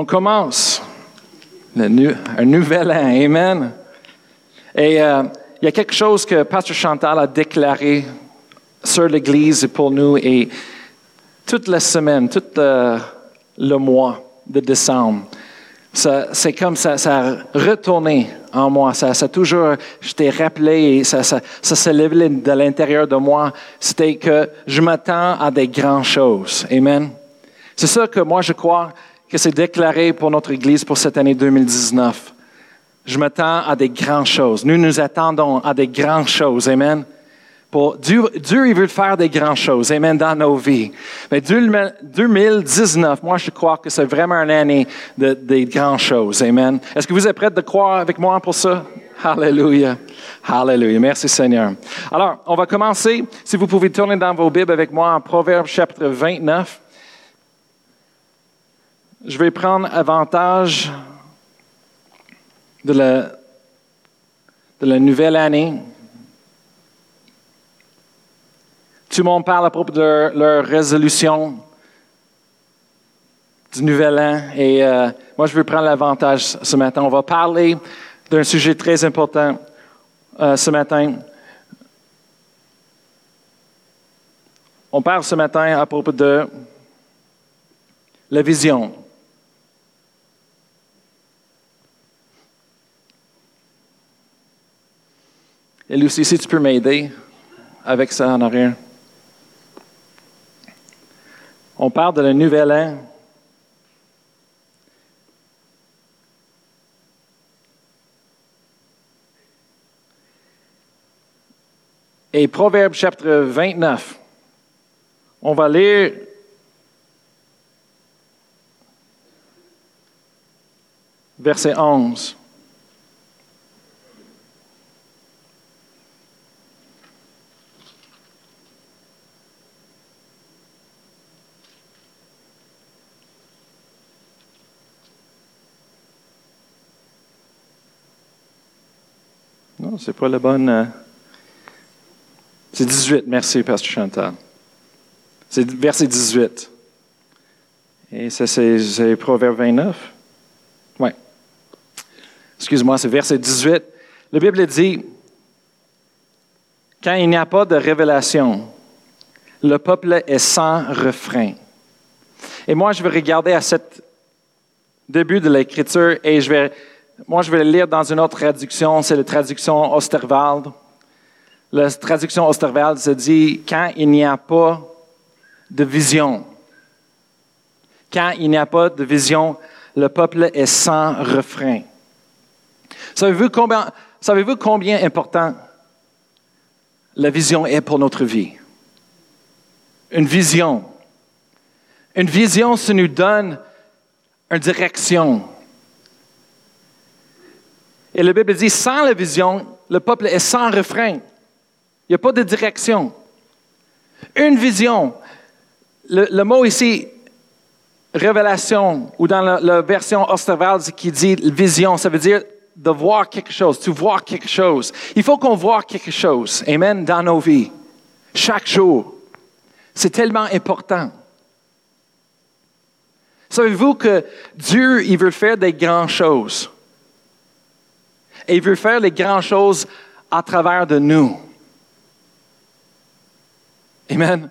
on commence un nouvel an. Amen. Et euh, il y a quelque chose que Pasteur Chantal a déclaré sur l'Église et pour nous et toute la semaine, tout le, mois de décembre. c'est comme ça, ça a retourné en moi. Ça, ça toujours, je t'ai rappelé et ça, ça, ça s'est levé de l'intérieur de moi. C'était que je m'attends à des grandes choses. Amen. C'est ça que moi je crois que c'est déclaré pour notre Église pour cette année 2019. Je m'attends à des grandes choses. Nous nous attendons à des grandes choses. Amen. Pour Dieu, Dieu, il veut faire des grandes choses, amen, dans nos vies. Mais 2019, moi, je crois que c'est vraiment une année de, des grandes choses, amen. Est-ce que vous êtes prêts de croire avec moi pour ça? Alléluia. Alléluia. Merci Seigneur. Alors, on va commencer. Si vous pouvez tourner dans vos Bibles avec moi en Proverbe chapitre 29. Je vais prendre avantage de la, de la nouvelle année. Tout le monde parle à propos de leur, résolution du nouvel an. Et euh, moi, je veux prendre l'avantage ce matin. On va parler d'un sujet très important euh, ce matin. On parle ce matin à propos de la vision. Et Lucie, si tu peux m'aider avec ça en arrière. On parle de la nouvelle an. Et Proverbe chapitre 29, on va lire verset 11. Non, c'est pas la bonne. Euh, c'est 18, merci, Pasteur Chantal. C'est verset 18. Et ça, c'est Proverbe 29. Oui. Excuse-moi, c'est verset 18. La Bible dit Quand il n'y a pas de révélation, le peuple est sans refrain. Et moi, je vais regarder à ce début de l'Écriture et je vais moi, je vais le lire dans une autre traduction, c'est la traduction Osterwald. La traduction Osterwald se dit quand il n'y a pas de vision. Quand il n'y a pas de vision, le peuple est sans refrain. Savez-vous combien, important la vision est pour notre vie? Une vision. Une vision, ça nous donne une direction et la Bible dit, sans la vision, le peuple est sans refrain. Il n'y a pas de direction. Une vision. Le, mot ici, révélation, ou dans la, version Osterwald qui dit vision, ça veut dire de voir quelque chose, de voir quelque chose. Il faut qu'on voit quelque chose, amen, dans nos vies, chaque jour. C'est tellement important. Savez-vous que Dieu, il veut faire des grandes choses? Et il veut faire les grandes choses à travers de nous. Amen.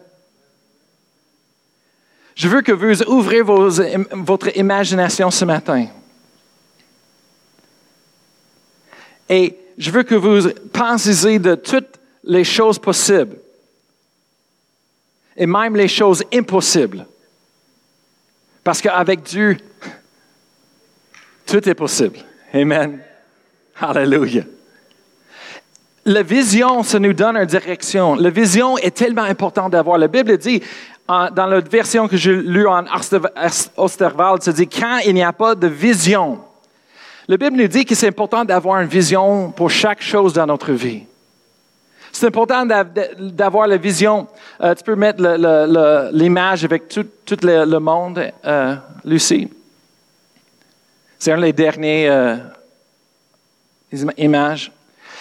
Je veux que vous ouvrez votre imagination ce matin. Et je veux que vous pensiez de toutes les choses possibles et même les choses impossibles. Parce qu'avec Dieu, tout est possible. Amen. Alléluia. La vision, ça nous donne une direction. La vision est tellement importante d'avoir. La Bible dit, dans la version que j'ai lue en Osterwald, ça dit quand il n'y a pas de vision. La Bible nous dit que c'est important d'avoir une vision pour chaque chose dans notre vie. C'est important d'avoir la vision. Euh, tu peux mettre l'image avec tout, le, monde, euh, Lucie. C'est un des derniers euh, images.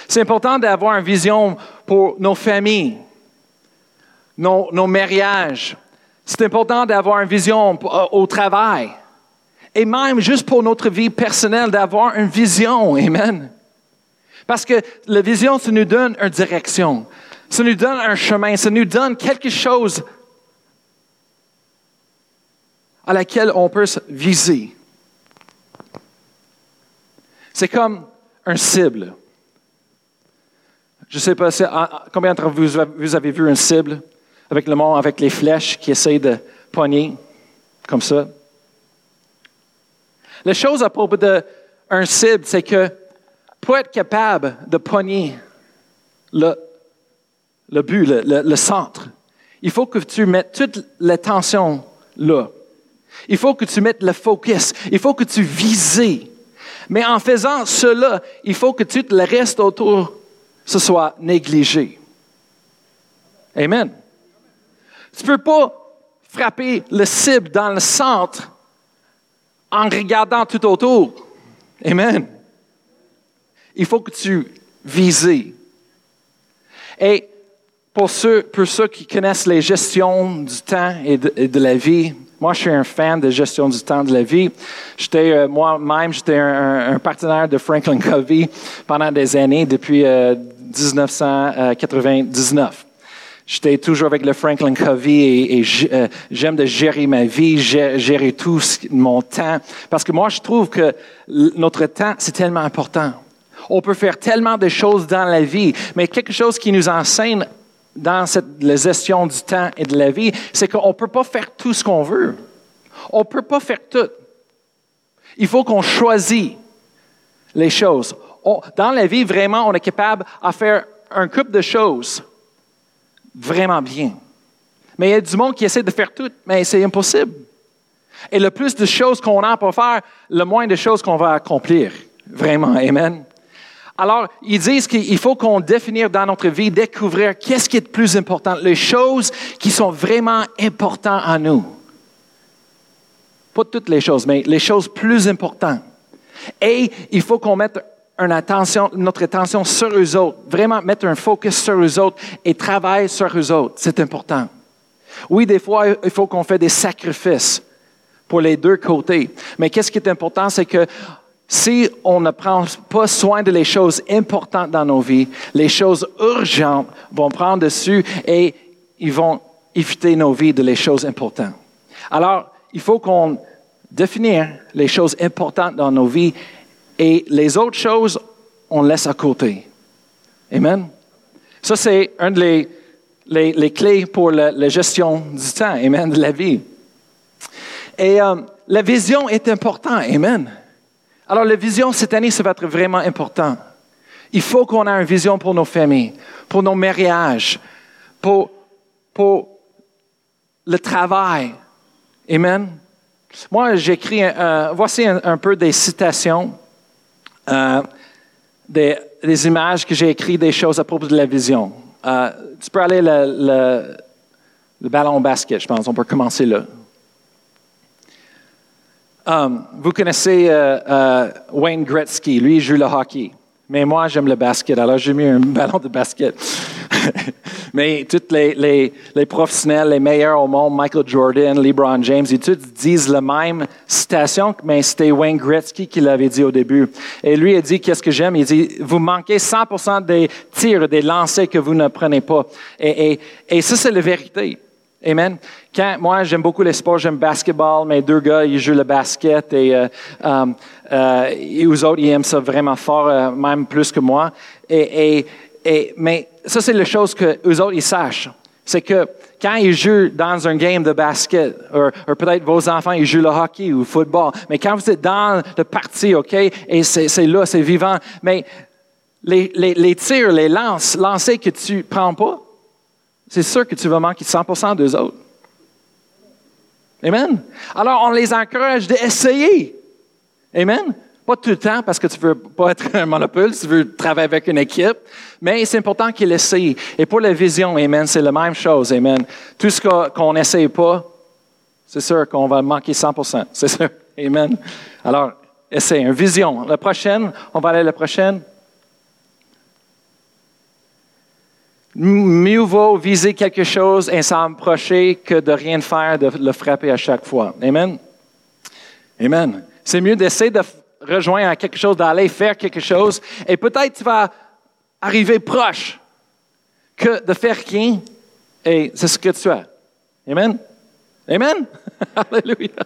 C'est important d'avoir une vision pour nos familles, nos, mariages. C'est important d'avoir une vision euh, au travail. Et même juste pour notre vie personnelle, d'avoir une vision. Amen. Parce que la vision, ça nous donne une direction. Ça nous donne un chemin. Ça nous donne quelque chose à laquelle on peut se viser. C'est comme un cible. Je ne sais pas combien d'entre vous, vous avez vu une cible avec le monde, avec les flèches qui essayent de pogner comme ça? La chose à propos d'un cible, c'est que pour être capable de pogner le, but, le, le, centre, il faut que tu mettes toute l'attention là. Il faut que tu mettes le focus. Il faut que tu vises. Mais en faisant cela, il faut que tout le reste autour ce soit négligé. Amen. Tu ne peux pas frapper le cible dans le centre en regardant tout autour. Amen. Il faut que tu vises. Et pour ceux, pour ceux qui connaissent les gestions du temps et de, la vie, moi, je suis un fan de gestion du temps de la vie. J'étais euh, moi-même, j'étais un, partenaire de Franklin Covey pendant des années, depuis 1999. Euh, J'étais toujours avec le Franklin Covey et, euh, j'aime de gérer ma vie, gérer, tout mon temps, parce que moi, je trouve que notre temps, c'est tellement important. On peut faire tellement de choses dans la vie, mais quelque chose qui nous enseigne dans cette, la gestion du temps et de la vie, c'est qu'on ne peut pas faire tout ce qu'on veut. On ne peut pas faire tout. Il faut qu'on choisisse les choses. dans la vie, vraiment, on est capable de faire un couple de choses vraiment bien. Mais il y a du monde qui essaie de faire tout, mais c'est impossible. Et le plus de choses qu'on a pour faire, le moins de choses qu'on va accomplir. Vraiment, Amen. Alors, ils disent qu'il faut qu'on définisse dans notre vie, découvrir qu'est-ce qui est le plus important, les choses qui sont vraiment importantes à nous. Pas toutes les choses, mais les choses plus importantes. Et il faut qu'on mette attention, notre attention sur eux autres, vraiment mettre un focus sur eux autres et travailler sur eux autres. C'est important. Oui, des fois, il faut qu'on fasse des sacrifices pour les deux côtés. Mais qu'est-ce qui est important, c'est que si on ne prend pas soin de les choses importantes dans nos vies, les choses urgentes vont prendre dessus et ils vont éviter nos vies de les choses importantes. Alors, il faut qu'on définisse les choses importantes dans nos vies et les autres choses, on laisse à côté. Amen. Ça, c'est une des les, clés pour la, gestion du temps, Amen, de la vie. Et euh, la vision est importante, Amen. Alors, la vision cette année, ça va être vraiment important. Il faut qu'on ait une vision pour nos familles, pour nos mariages, pour, pour le travail. Amen. Moi, j'écris, voici un, peu des citations, euh, des, images que j'ai écrites, des choses à propos de la vision. Euh, tu peux aller le, le ballon basket, je pense. On peut commencer là. Um, vous connaissez euh, euh, Wayne Gretzky, lui, il joue le hockey. Mais moi, j'aime le basket, alors j'ai mis un ballon de basket. Mais tous les, professionnels, les meilleurs au monde, Michael Jordan, LeBron James, ils tous disent la même citation, mais c'était Wayne Gretzky qui l'avait dit au début. Et lui, il dit, qu'est-ce que j'aime? Il dit, vous manquez 100% des tirs, des lancers que vous ne prenez pas. Et, et ça, c'est la vérité. Amen. Quand, moi, j'aime beaucoup les sports, j'aime basketball. Mes deux gars, ils jouent le basket et, euh, euh, euh eux autres, ils aiment ça vraiment fort, euh, même plus que moi. Et, et, et, mais ça, c'est la chose que eux autres, ils sachent. C'est que quand ils jouent dans un game de basket, ou, peut-être vos enfants, ils jouent le hockey ou le football, mais quand vous êtes dans le parti, OK, et c'est là, c'est vivant, mais les, les, les tirs, les lances, lancers que tu prends pas, c'est sûr que tu vas manquer 100% d'eux autres. Amen. Alors, on les encourage d'essayer. Amen. Pas tout le temps parce que tu veux pas être un monopole, tu veux travailler avec une équipe, mais c'est important qu'ils essayent. Et pour la vision, Amen, c'est la même chose. Amen. Tout ce qu'on n'essaye pas, c'est sûr qu'on va manquer 100% C'est sûr. Amen. Alors, essaye. Vision. La prochaine, on va aller à la prochaine. Mieux vaut viser quelque chose et s'en approcher que de rien faire, de le frapper à chaque fois. Amen? Amen. C'est mieux d'essayer de rejoindre quelque chose, d'aller faire quelque chose, et peut-être tu vas arriver proche que de faire rien, et c'est ce que tu as. Amen? Amen? Alléluia.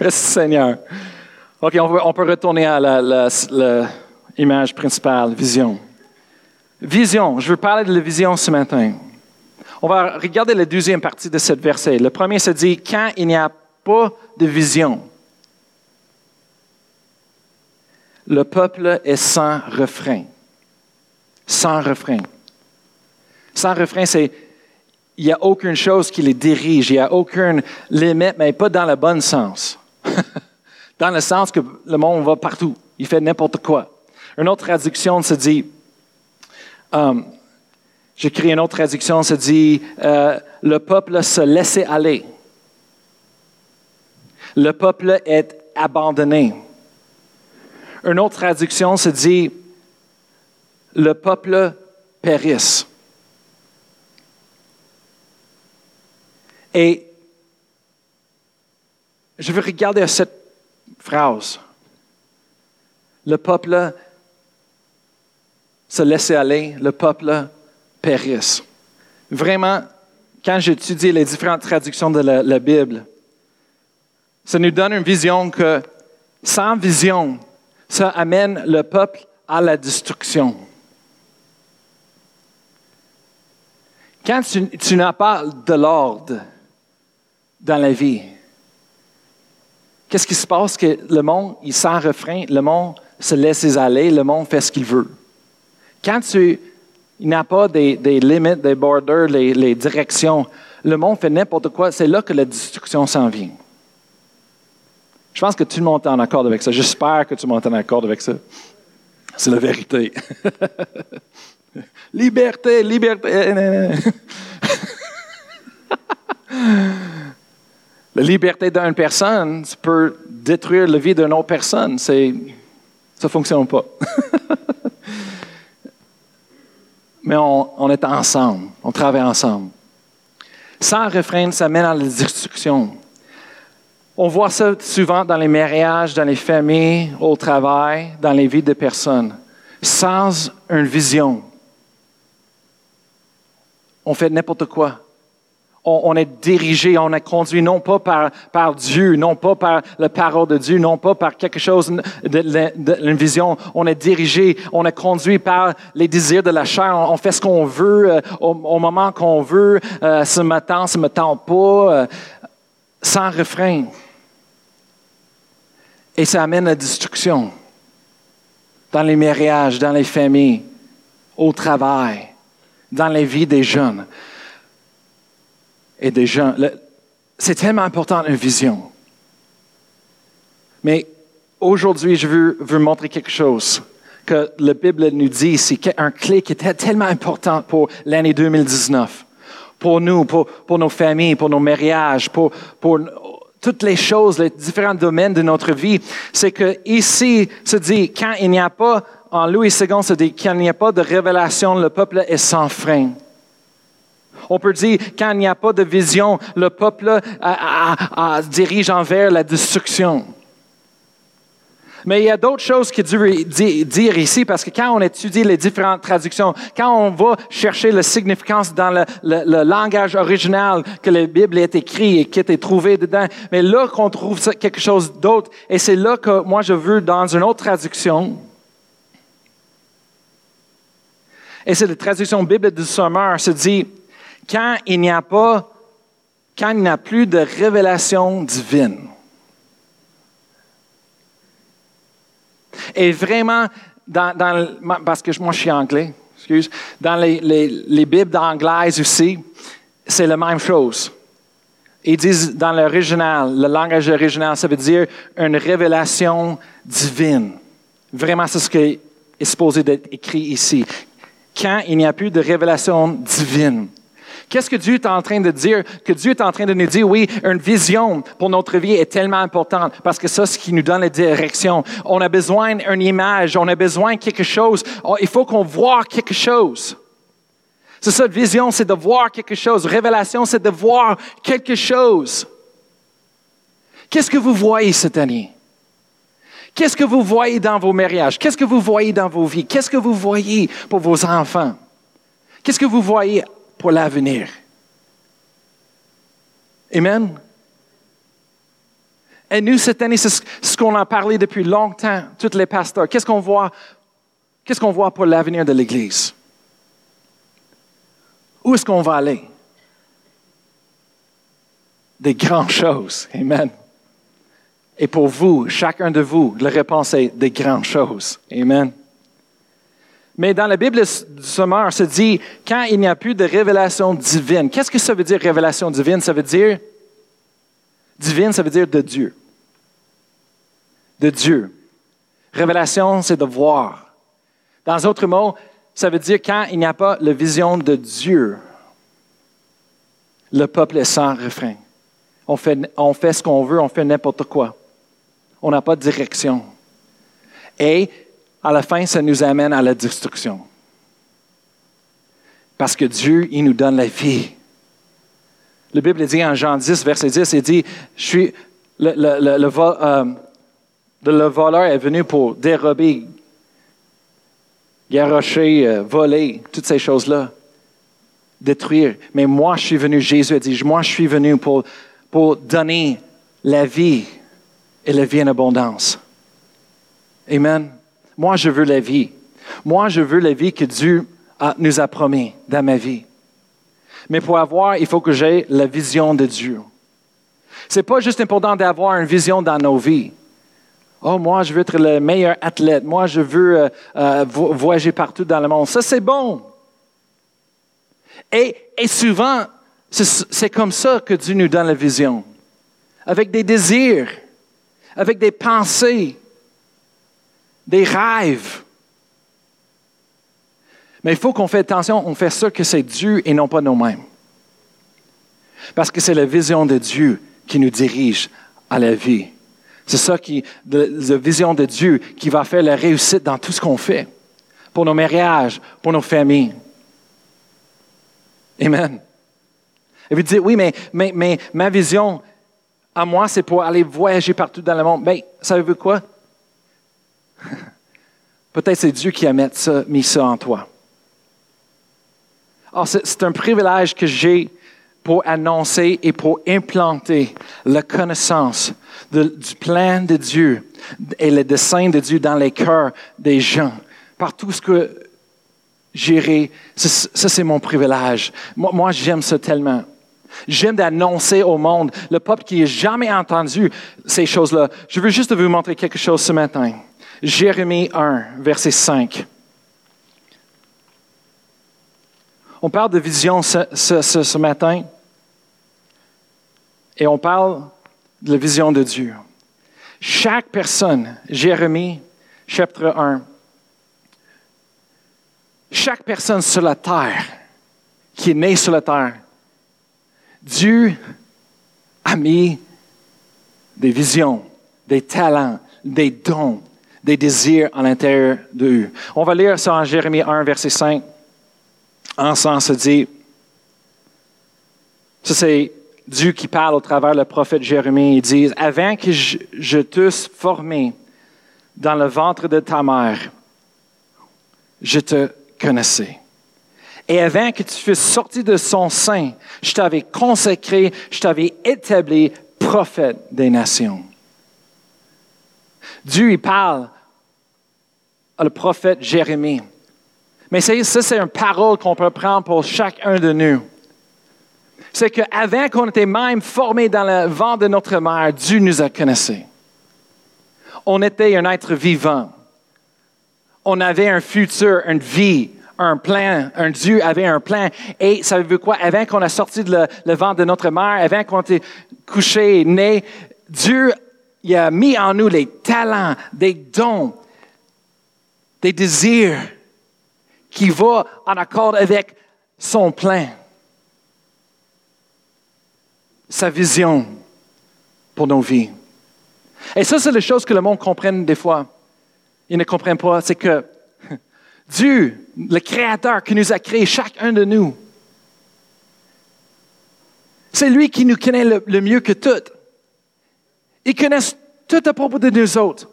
Merci Seigneur. OK, on peut, retourner à l'image principale, vision. Vision. Je veux parler de la vision ce matin. On va regarder la deuxième partie de cette verset. Le premier se dit quand il n'y a pas de vision. Le peuple est sans refrain. Sans refrain. Sans refrain, c'est il n'y a aucune chose qui les dirige, il n'y a aucune limite, mais pas dans le bon sens. dans le sens que le monde va partout, il fait n'importe quoi. Une autre traduction se dit, um, j'écris une autre traduction, se dit, euh, le peuple se laisse aller. Le peuple est abandonné. Une autre traduction se dit, le peuple périsse. Et je veux regarder cette phrase. Le peuple se laisse aller, le peuple périsse. Vraiment, quand j'étudie les différentes traductions de la, Bible, ça nous donne une vision que sans vision, ça amène le peuple à la destruction. Quand tu, n'as pas de l'ordre, dans la vie. Qu'est-ce qui se passe? Que le monde, il sent refrain, le monde se laisse aller, le monde fait ce qu'il veut. Quand tu n'as pas des, limites, des borders, les, directions, le monde fait n'importe quoi, c'est là que la destruction s'en vient. Je pense que tout le monde est en accord avec ça. J'espère que tout le monde est en accord avec ça. C'est la vérité. liberté, liberté. La liberté d'une personne peut détruire la vie d'une autre personne. Ça ne fonctionne pas. Mais on, est ensemble, on travaille ensemble. Sans refrain, ça mène à la destruction. On voit ça souvent dans les mariages, dans les familles, au travail, dans les vies des personnes. Sans une vision, on fait n'importe quoi on, est dirigé, on est conduit non pas par, par Dieu, non pas par la parole de Dieu, non pas par quelque chose d'une vision. On est dirigé, on est conduit par les désirs de la chair. On, fait ce qu'on veut euh, au, moment qu'on veut, euh, ce matin, ce matin pas, euh, sans refrain. Et ça amène à la destruction dans les mariages, dans les familles, au travail, dans les vies des jeunes et des gens. C'est tellement important une vision. Mais aujourd'hui, je veux vous montrer quelque chose que la Bible nous dit c'est un clé qui est tellement important pour l'année 2019, pour nous, pour, pour, nos familles, pour nos mariages, pour, pour toutes les choses, les différents domaines de notre vie. C'est que ici se dit, quand il n'y a pas, en Louis II, se dit, quand il n'y a pas de révélation, le peuple est sans frein. On peut dire, quand il n'y a pas de vision, le peuple dirige envers la destruction. Mais il y a d'autres choses qu'il dû dire ici, parce que quand on étudie les différentes traductions, quand on va chercher la significance dans le, langage original que la Bible est écrite et qui est trouvé dedans, mais là qu'on trouve quelque chose d'autre, et c'est là que moi je veux, dans une autre traduction, et c'est la traduction Bible du Sommeur, se dit, quand il n'y a pas, quand il plus de révélation divine. Et vraiment, dans, parce que moi je suis anglais, excuse, dans les, les, Bibles anglaises aussi, c'est la même chose. Ils disent dans l'original, le langage original, ça veut dire une révélation divine. Vraiment, c'est ce qui est supposé d'être écrit ici. Quand il n'y a plus de révélation divine. Qu'est-ce que Dieu est en train de dire? Que Dieu est en train de nous dire, oui, une vision pour notre vie est tellement importante parce que ça, c'est ce qui nous donne la direction. On a besoin d'une image, on a besoin de quelque chose. Oh, il faut qu'on voit quelque chose. C'est ça, vision, c'est de voir quelque chose. Révélation, c'est de voir quelque chose. Qu'est-ce que vous voyez cette année? Qu'est-ce que vous voyez dans vos mariages? Qu'est-ce que vous voyez dans vos vies? Qu'est-ce que vous voyez pour vos enfants? Qu'est-ce que vous voyez pour l'avenir? Amen. Et nous, cette année, c'est ce qu'on a parlé depuis longtemps, tous les pasteurs. Qu'est-ce qu'on voit? Qu'est-ce qu'on voit pour l'avenir de l'Église? Où est-ce qu'on va aller? Des grandes choses. Amen. Et pour vous, chacun de vous, la réponse est des grandes choses. Amen. Mais dans la Bible du Sommeur, se dit, quand il n'y a plus de révélation divine, qu'est-ce que ça veut dire révélation divine? Ça veut dire, divine, ça veut dire de Dieu. De Dieu. Révélation, c'est de voir. Dans d'autres mots, ça veut dire quand il n'y a pas la vision de Dieu, le peuple est sans refrain. On fait, on fait ce qu'on veut, on fait n'importe quoi. On n'a pas de direction. Et à la fin, ça nous amène à la destruction. Parce que Dieu, il nous donne la vie. La Bible dit en Jean 10, verset 10, il dit, je suis, euh, le voleur est venu pour dérober, garrocher, euh, voler, toutes ces choses-là, détruire. Mais moi, je suis venu, Jésus a dit, moi, je suis venu pour, pour donner la vie et la vie en abondance. Amen. Moi, je veux la vie. Moi, je veux la vie que Dieu nous a promis dans ma vie. Mais pour avoir, il faut que j'ai la vision de Dieu. Ce n'est pas juste important d'avoir une vision dans nos vies. Oh, moi, je veux être le meilleur athlète. Moi, je veux euh, euh, voyager partout dans le monde. Ça, c'est bon. Et souvent, c'est comme ça que Dieu nous donne la vision. Avec des désirs, avec des pensées, des rêves. Mais il faut qu'on fasse attention, on fait ça que c'est Dieu et non pas nous-mêmes. Parce que c'est la vision de Dieu qui nous dirige à la vie. C'est ça qui, la vision de Dieu qui va faire la réussite dans tout ce qu'on fait. Pour nos mariages, pour nos familles. Amen. Et vous dites, oui, mais, mais, mais ma vision à moi, c'est pour aller voyager partout dans le monde. Bien, savez-vous quoi? Peut-être c'est Dieu qui a mis ça, en toi. Alors, c'est un privilège que j'ai pour annoncer et pour implanter la connaissance du plan de Dieu et le dessein de Dieu dans les cœurs des gens. Par tout ce que j'irai, ça c'est mon privilège. Moi, moi j'aime ça tellement. J'aime d'annoncer au monde, le peuple qui n'a jamais entendu ces choses-là. Je veux juste vous montrer quelque chose ce matin. Jérémie 1, verset 5. On parle de vision ce, matin et on parle de la vision de Dieu. Chaque personne, Jérémie chapitre 1, chaque personne sur la terre qui est née sur la terre, Dieu a mis des visions, des talents, des dons, des désirs à l'intérieur d'eux. On va lire ça en Jérémie 1, verset 5. Ensemble, se dit, ça c'est Dieu qui parle au travers le prophète Jérémie. Il dit, avant que je, je t'eusse formé dans le ventre de ta mère, je te connaissais. Et avant que tu fusses sorti de son sein, je t'avais consacré, je t'avais établi prophète des nations. Dieu, il parle le prophète Jérémie. Mais ça, c'est une parole qu'on peut prendre pour chacun de nous. C'est qu'avant qu'on était même formés dans le vent de notre mère, Dieu nous a connaissés. On était un être vivant. On avait un futur, une vie, un plan. Un Dieu avait un plan. Et savez-vous quoi? Avant qu'on a sorti le, le vent de notre mère, avant qu'on était couché, né, Dieu a mis en nous les talents, des dons, des désirs qui vont en accord avec son plan, sa vision pour nos vies. Et ça, c'est les choses que le monde comprenne des fois. Ils ne comprennent pas. C'est que Dieu, le Créateur qui nous a créés, chacun de nous, c'est lui qui nous connaît le, mieux que tout. Il connaît tout à propos de nous autres.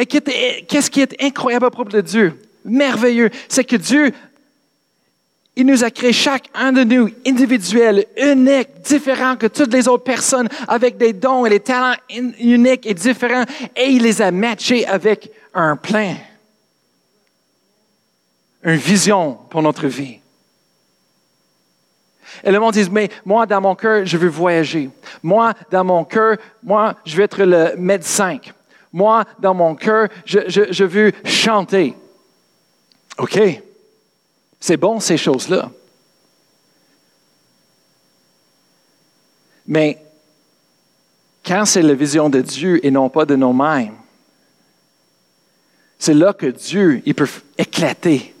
Et qu'est-ce qui est incroyable à propos de Dieu? Merveilleux. C'est que Dieu, il nous a créé chacun de nous individuel, unique, différent que toutes les autres personnes, avec des dons et des talents uniques et différents, et il les a matchés avec un plan, une vision pour notre vie. Et le monde dit, mais moi, dans mon cœur, je veux voyager. Moi, dans mon cœur, moi, je veux être le médecin. Moi, dans mon cœur, je, veux chanter. OK? C'est bon, ces choses-là. Mais quand c'est la vision de Dieu et non pas de nous-mêmes, c'est là que Dieu, il peut éclater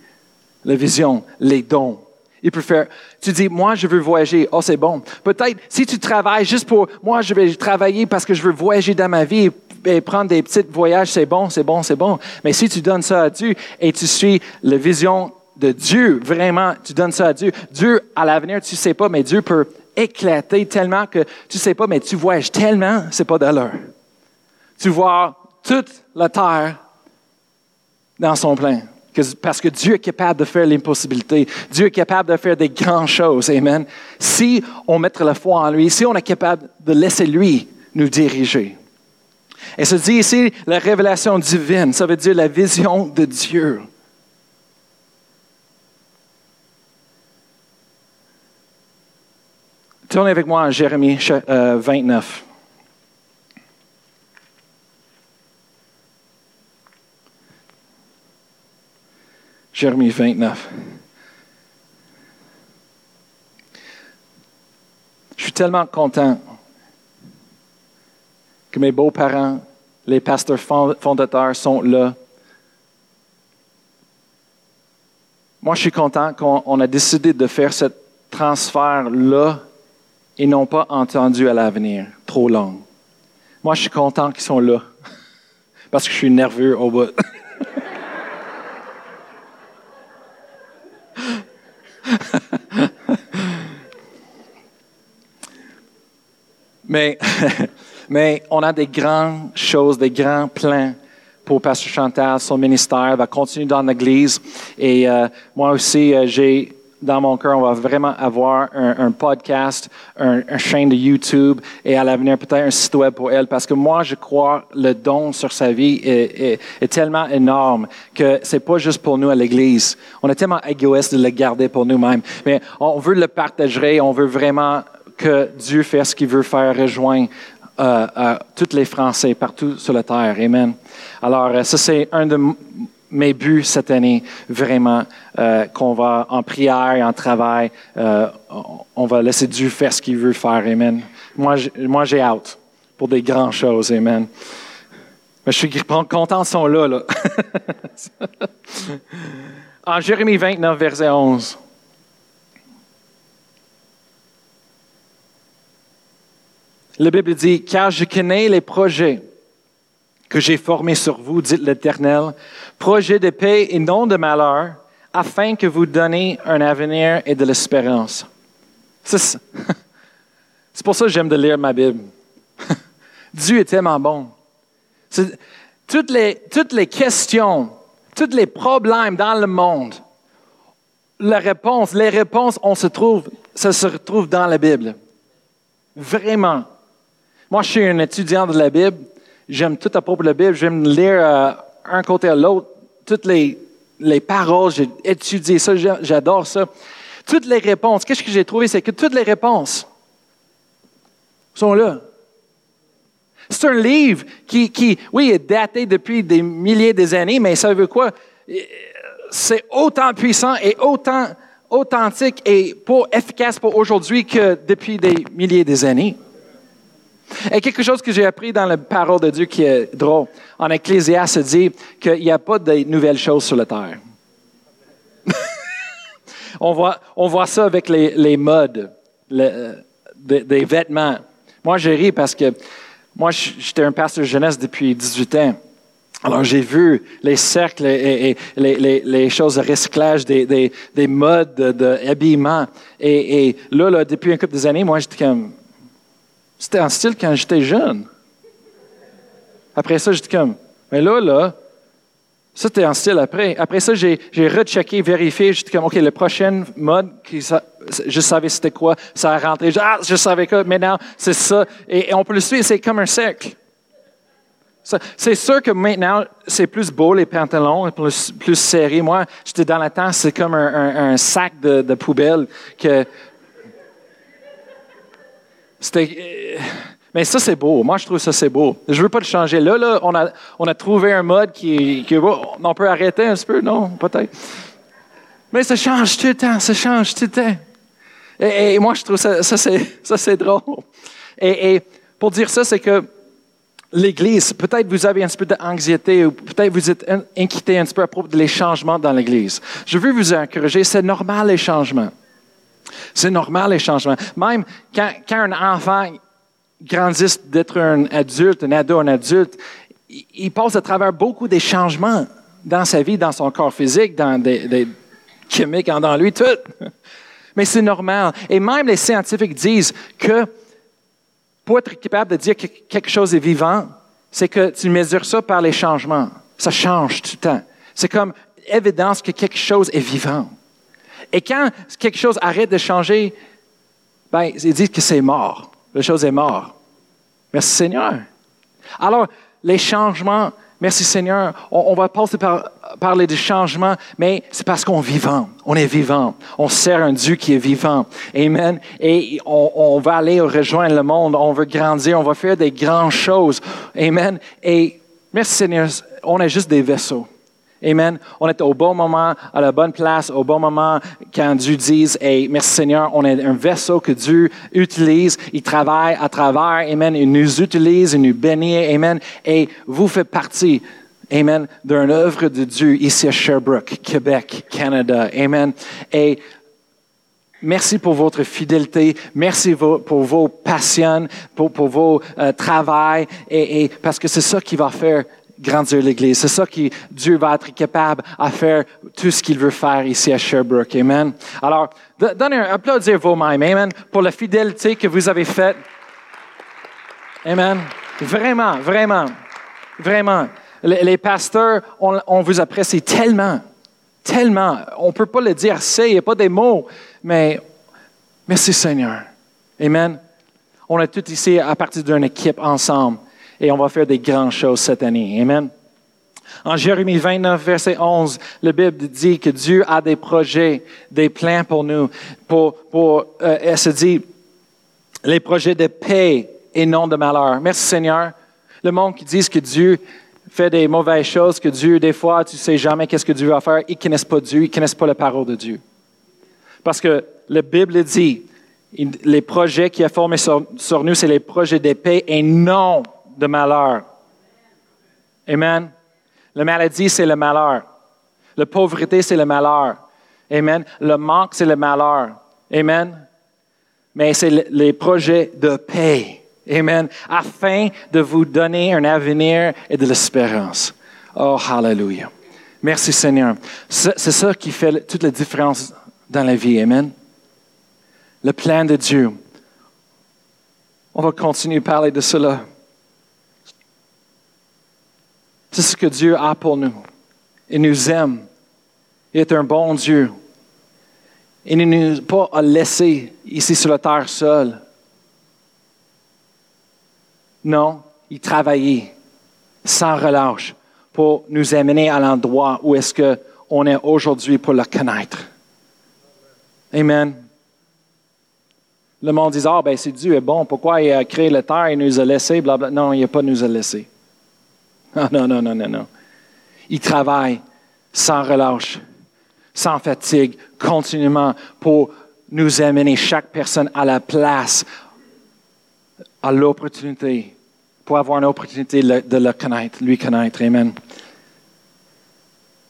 la vision, les dons, il préfère, tu dis, moi, je veux voyager. Oh, c'est bon. Peut-être, si tu travailles juste pour, moi, je vais travailler parce que je veux voyager dans ma vie et prendre des petits voyages, c'est bon, c'est bon, c'est bon. Mais si tu donnes ça à Dieu et tu suis la vision de Dieu, vraiment, tu donnes ça à Dieu. Dieu, à l'avenir, tu sais pas, mais Dieu peut éclater tellement que tu sais pas, mais tu voyages tellement, c'est pas d'allure. Tu vois toute la terre dans son plein parce que Dieu est capable de faire l'impossibilité. Dieu est capable de faire des grandes choses. Amen. Si on met la foi en lui, si on est capable de laisser lui nous diriger. Et se dit ici la révélation divine, ça veut dire la vision de Dieu. Tournez avec moi en Jérémie 29. Jérémie 29. Je suis tellement content que mes beaux-parents, les pasteurs fondateurs sont là. Moi, je suis content qu'on a décidé de faire ce transfert-là et non pas entendu à l'avenir, trop long. Moi, je suis content qu'ils sont là parce que je suis nerveux au bout. mais, mais on a des grandes choses, des grands plans pour Pasteur Chantal, son ministère va continuer dans l'Église. Et euh, moi aussi, euh, j'ai dans mon cœur, on va vraiment avoir un, podcast, un, chaîne de YouTube et à l'avenir peut-être un site web pour elle parce que moi, je crois le don sur sa vie est, tellement énorme que c'est pas juste pour nous à l'Église. On est tellement égoïste de le garder pour nous-mêmes, mais on veut le partager, on veut vraiment que Dieu fasse ce qu'il veut faire, rejoindre euh, euh, tous les Français partout sur la terre. Amen. Alors, euh, ça, c'est un de mes buts cette année, vraiment, euh, qu'on va en prière et en travail, euh, on va laisser Dieu faire ce qu'il veut faire. Amen. Moi, j'ai hâte pour des grandes choses. Amen. Mais je suis content, sont là. là. en Jérémie 29, verset 11. La Bible dit, car je connais les projets que j'ai formé sur vous, dit l'Éternel, projet de paix et non de malheur, afin que vous donniez un avenir et de l'espérance. C'est pour ça que j'aime de lire ma Bible. Dieu est tellement bon. Toutes les, toutes les questions, tous les problèmes dans le monde, la réponse, les réponses, on se trouve, ça se retrouve dans la Bible. Vraiment. Moi, je suis un étudiant de la Bible J'aime tout à propos la Bible. J'aime lire euh, un côté à l'autre, toutes les, les paroles. J'ai étudié ça. J'adore ça. Toutes les réponses. Qu'est-ce que j'ai trouvé? C'est que toutes les réponses sont là. C'est un livre qui, qui, oui, est daté depuis des milliers d'années, mais ça veut quoi? C'est autant puissant et autant authentique et pour, efficace pour aujourd'hui que depuis des milliers d'années. Et quelque chose que j'ai appris dans la parole de Dieu qui est drôle. En Ecclésiaste, se dit qu'il n'y a pas de nouvelles choses sur la terre. on, voit, on voit ça avec les, modes, des vêtements. Moi, j'ai ri parce que moi, j'étais un pasteur jeunesse depuis 18 ans. Alors, j'ai vu les cercles et, les, choses de recyclage des, des, des modes d'habillement. et, et là, là, depuis un couple d'années, moi, j'étais comme, c'était en style quand j'étais jeune. Après ça, j'étais comme, Mais là, là, ça, c'était en style après. Après ça, j'ai, rechecké, vérifié. J'étais comme, OK, le prochain mode, je savais c'était quoi. Ça a rentré. Ah, je savais que maintenant, c'est ça. Et, on peut le suivre, c'est comme un cercle. c'est sûr que maintenant, c'est plus beau, les pantalons, plus, plus serrés. Moi, j'étais dans la temps, c'est comme un, sac de, de, poubelle que. C'était. Euh, mais ça, c'est beau. Moi, je trouve ça, c'est beau. Je ne veux pas le changer. Là, là on, a, on a trouvé un mode qui, qui on peut arrêter un peu, non? Peut-être. Mais ça change tout le temps, ça change tout le temps. Et, moi, je trouve ça, ça c'est drôle. Et, et, pour dire ça, c'est que l'Église, peut-être vous avez un petit peu d'anxiété ou peut-être vous êtes inquiété un petit peu à propos des changements dans l'Église. Je veux vous encourager, c'est normal les changements. C'est normal les changements. Même quand, quand un enfant grandissent d'être un adulte, un ado, un adulte, il passe à travers beaucoup de changements dans sa vie, dans son corps physique, dans des, des chimiques dans lui, tout. Mais c'est normal. Et même les scientifiques disent que pour être capable de dire que quelque chose est vivant, c'est que tu mesures ça par les changements. Ça change tout le temps. C'est comme évidence que quelque chose est vivant. Et quand quelque chose arrête de changer, ben, ils disent que c'est mort la chose est morte. Merci Seigneur. Alors, les changements, merci Seigneur, on, va passer par parler des changements, mais c'est parce qu'on est vivant. On est vivant. On sert un Dieu qui est vivant. Amen. Et on, on, va aller rejoindre le monde. On veut grandir. On va faire des grandes choses. Amen. Et merci Seigneur, on est juste des vaisseaux. Amen. On est au bon moment, à la bonne place, au bon moment, quand Dieu dit, hey, merci Seigneur, on est un vaisseau que Dieu utilise, il travaille à travers, Amen, il nous utilise, il nous bénit, Amen, et vous faites partie, Amen, d'une œuvre de Dieu ici à Sherbrooke, Québec, Canada, Amen. Et Merci pour votre fidélité. Merci pour vos passions, pour, vos euh, et, parce que c'est ça qui va faire grandir l'Église. C'est ça que Dieu va être capable à faire tout ce qu'il veut faire ici à Sherbrooke. Amen. Alors, donnez un applaudir vous-même. Amen. Pour la fidélité que vous avez faite. Amen. Vraiment, vraiment, vraiment. Les, pasteurs, on, vous apprécie tellement, tellement. On ne peut pas le dire assez, il n'y a pas des mots, mais merci Seigneur. Amen. On est tous ici à partir d'une équipe ensemble et on va faire des grandes choses cette année. Amen. En Jérémie 29, verset 11, la Bible dit que Dieu a des projets, des plans pour nous. Pour, pour, euh, elle se dit, les projets de paix et non de malheur. Merci Seigneur. Le monde qui dit que Dieu fait des mauvaises choses, que Dieu, des fois, tu sais jamais qu'est-ce que Dieu va faire. Ils connaissent pas Dieu, ils connaissent pas la parole de Dieu. Parce que la Bible dit, les projets qui a formé sur nous, c'est les projets de paix et non de malheur. Amen. La maladie, c'est le malheur. La pauvreté, c'est le malheur. Amen. Le manque, c'est le malheur. Amen. Mais c'est les projets de paix. Amen. Afin de vous donner un avenir et de l'espérance. Oh, hallelujah. Merci Seigneur. C'est ça qui fait toute la différence dans la vie. Amen. Le plan de Dieu. On va continuer à parler de cela. C'est ce que Dieu a pour nous. Il nous aime. Il est un bon Dieu. Il ne nous a pas laissé ici sur la terre seul. Non, il travaillait sans relâche pour nous amener à l'endroit où est-ce qu'on est aujourd'hui pour le connaître. Amen. Le monde dit, ah, ben, c'est Dieu est bon, pourquoi il a créé la terre et nous a laissé, blablabla. Non, il n'a pas nous a laissé. Non, non, non, non, non. Il travaille sans relâche, sans fatigue, continuellement pour nous amener chaque personne à la place, à l'opportunité, pour avoir une opportunité de le connaître, lui connaître. Amen.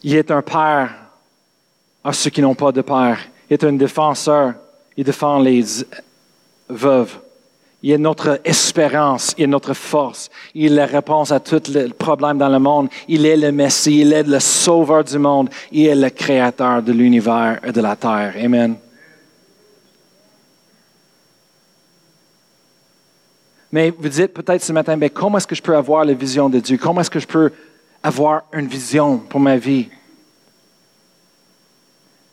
Il est un père à ceux qui n'ont pas de père. Il est un défenseur. Il défend les veuves. Il est notre espérance, il est notre force. Il est la réponse à tous les problèmes dans le monde. Il est le Messie, il est le sauveur du monde. Il est le créateur de l'univers et de la terre. Amen. Mais vous dites peut-être ce matin, mais comment est-ce que je peux avoir la vision de Dieu? Comment est-ce que je peux avoir une vision pour ma vie?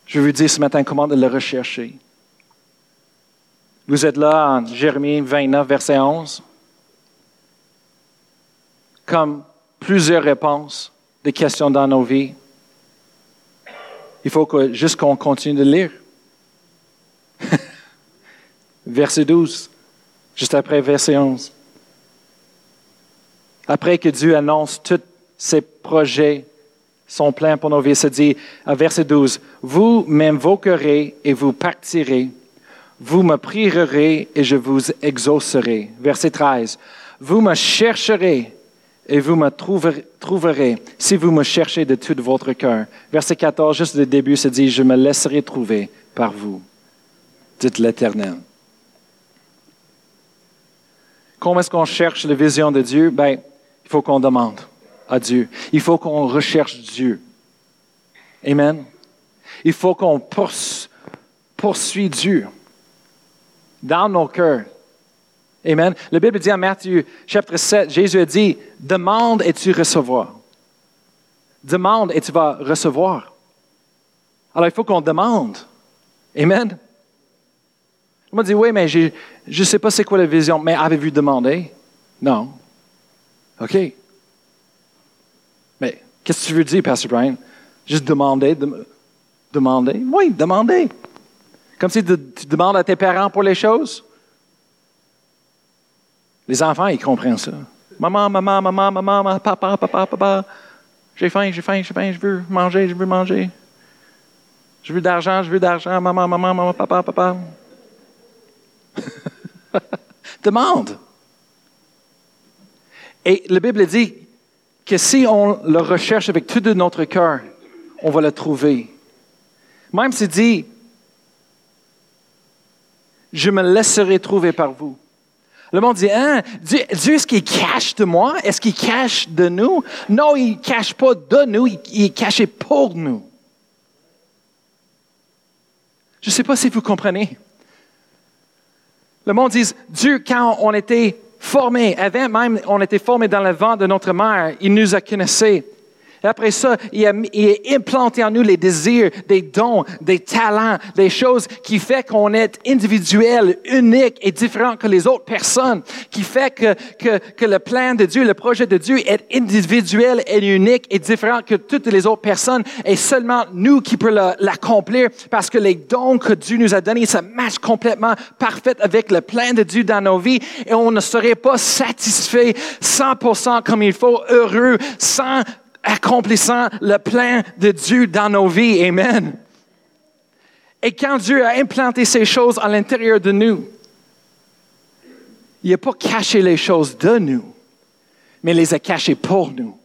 Je veux vous dire ce matin comment de le rechercher. Vous êtes là en Jérémie 29, verset 11. Comme plusieurs réponses des questions dans nos vies, il faut juste qu'on continue de lire. verset 12, juste après verset 11. Après que Dieu annonce tous ses projets, son plein pour nos vies, se dit à verset 12, Vous m'invoquerez et vous partirez. Vous me prierez et je vous exaucerai. Verset 13, Vous me chercherez et vous me trouverez, si vous me cherchez de tout votre cœur. Verset 14, juste le début, se dit, Je me laisserai trouver par vous. Dites l'Éternel. Comment est-ce qu'on cherche la vision de Dieu? Ben, il faut qu'on demande à Dieu. Il faut qu'on recherche Dieu. Amen. Il faut qu'on poursuit Dieu dans nos cœurs. Amen. La Bible dit en Matthieu chapitre 7, Jésus a dit, demande et tu recevras. Demande et tu vas recevoir. Alors il faut qu'on demande. Amen. On m'a dit, oui, mais je ne sais pas c'est quoi la vision. Mais avez-vous demandé? Non. OK. Mais qu'est-ce que tu veux dire, Pastor Brian? Juste demander, demander? Oui, demander. Comme si tu, demandes à tes parents pour les choses. Les enfants, ils comprennent ça. Maman, maman, maman, maman, papa, papa, papa. J'ai faim, j'ai faim, j'ai faim, je veux manger, je veux manger. Je veux d'argent, je veux d'argent, maman, maman, maman, papa, papa. Demande. Et la Bible dit que si on le recherche avec tout de notre cœur, on va le trouver. Même s'il dit, je me laisserai trouver par vous. Le monde dit, hein, Dieu, est-ce qu'il cache de moi? Est-ce qu'il cache de nous? Non, il ne cache pas de nous, il, il est caché pour nous. Je ne sais pas si vous comprenez. Le monde dit, Dieu, quand on était formé, avant même on était formé dans le vent de notre mère, il nous a connaissés. Après ça, il a, implanté en nous les désirs, des dons, des talents, des choses qui fait qu'on est individuel, unique et différent que les autres personnes, qui fait que, que, que le plan de Dieu, le projet de Dieu est individuel et unique et différent que toutes les autres personnes. Et seulement nous qui pouvons l'accomplir parce que les dons que Dieu nous a donnés, ça match complètement parfait avec le plan de Dieu dans nos vies. Et on ne serait pas satisfait 100% comme il faut, heureux, sans accomplissant le plan de Dieu dans nos vies. Amen. Et quand Dieu a implanté ces choses à l'intérieur de nous, il n'a pas caché les choses de nous, mais les a cachées pour nous,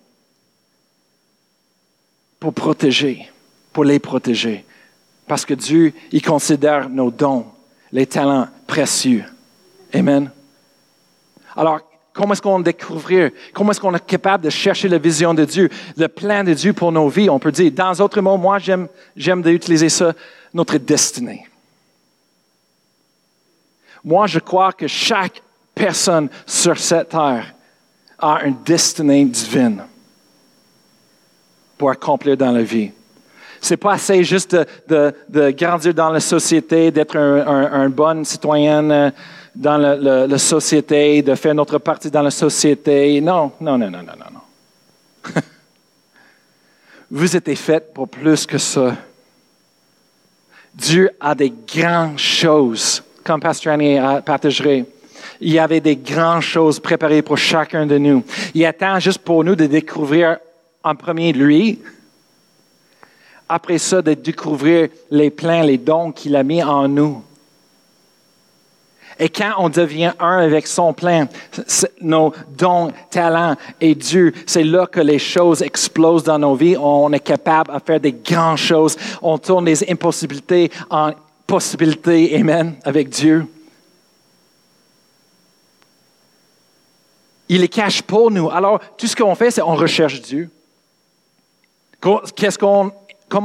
pour protéger, pour les protéger. Parce que Dieu, il considère nos dons, les talents précieux. Amen. Alors, Comment est-ce qu'on découvrir? Comment est-ce qu'on est capable de chercher la vision de Dieu, le plan de Dieu pour nos vies? On peut dire, dans d'autres mots, moi, j'aime, j'aime d'utiliser ça, notre destinée. Moi, je crois que chaque personne sur cette terre a une destinée divine pour accomplir dans la vie. C'est pas assez juste de, grandir dans la société, d'être un, un, bon citoyen dans la, société, de faire notre partie dans la société. Non, non, non, non, non, non. Vous êtes fait pour plus que ça. Dieu a des grandes choses, comme Pasteur Annie partagerait. Il y avait des grandes choses préparées pour chacun de nous. Il attend juste pour nous de découvrir en premier lui, après ça, de découvrir les plans, les dons qu'il a mis en nous. Et quand on devient un avec son plein, nos dons, talents et Dieu, c'est là que les choses explosent dans nos vies. On est capable de faire des grandes choses. On tourne les impossibilités en possibilités. Amen. Avec Dieu. Il les cache pour nous. Alors, tout ce qu'on fait, c'est on recherche Dieu. Comment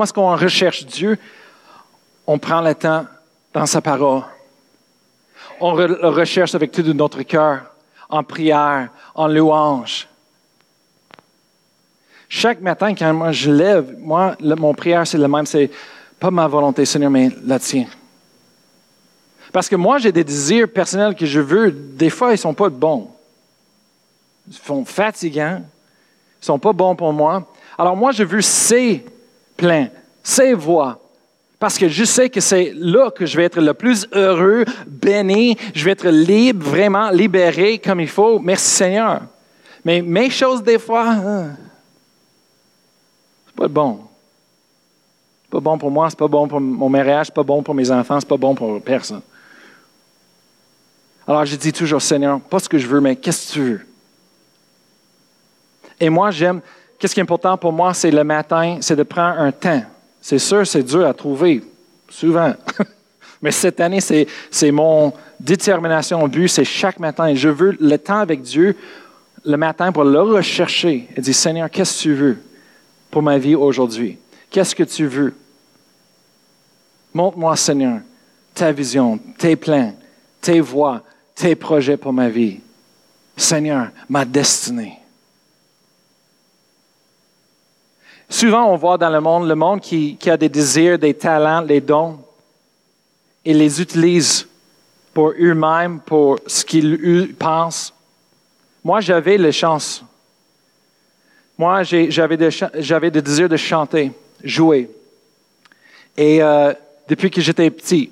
est-ce qu'on recherche Dieu? On prend le temps dans sa parole on le recherche avec tout notre cœur, en prière, en louange. Chaque matin, quand je lève, moi, mon prière, c'est le même, c'est pas ma volonté, Seigneur, mais la tienne. Parce que moi, j'ai des désirs personnels que je veux. Des fois, ils ne sont pas bons. Ils sont fatigants. Ils ne sont pas bons pour moi. Alors moi, je veux ces plans, ces voix. Parce que je sais que c'est là que je vais être le plus heureux, béni, je vais être libre, vraiment libéré comme il faut. Merci Seigneur. Mais mes choses, des fois, hein, c'est pas bon. C'est pas bon pour moi, c'est pas bon pour mon mariage, c'est pas bon pour mes enfants, c'est pas bon pour personne. Alors je dis toujours, Seigneur, pas ce que je veux, mais qu'est-ce que tu veux? Et moi, j'aime, qu'est-ce qui est important pour moi, c'est le matin, c'est de prendre un temps. C'est sûr, c'est dur à trouver, souvent. mais cette année, c'est mon détermination, au but, c'est chaque matin. Je veux le temps avec Dieu, le matin, pour le rechercher et dire, Seigneur, qu'est-ce que tu veux pour ma vie aujourd'hui? Qu'est-ce que tu veux? Montre-moi, Seigneur, ta vision, tes plans, tes voies, tes projets pour ma vie. Seigneur, ma destinée. Souvent, on voit dans le monde, le monde qui, a des désirs, des talents, des dons, et les utilise pour eux-mêmes, pour ce qu'ils pensent. Moi, j'avais la chance. Moi, j'avais des, des désirs de chanter, jouer. Et euh, depuis que j'étais petit,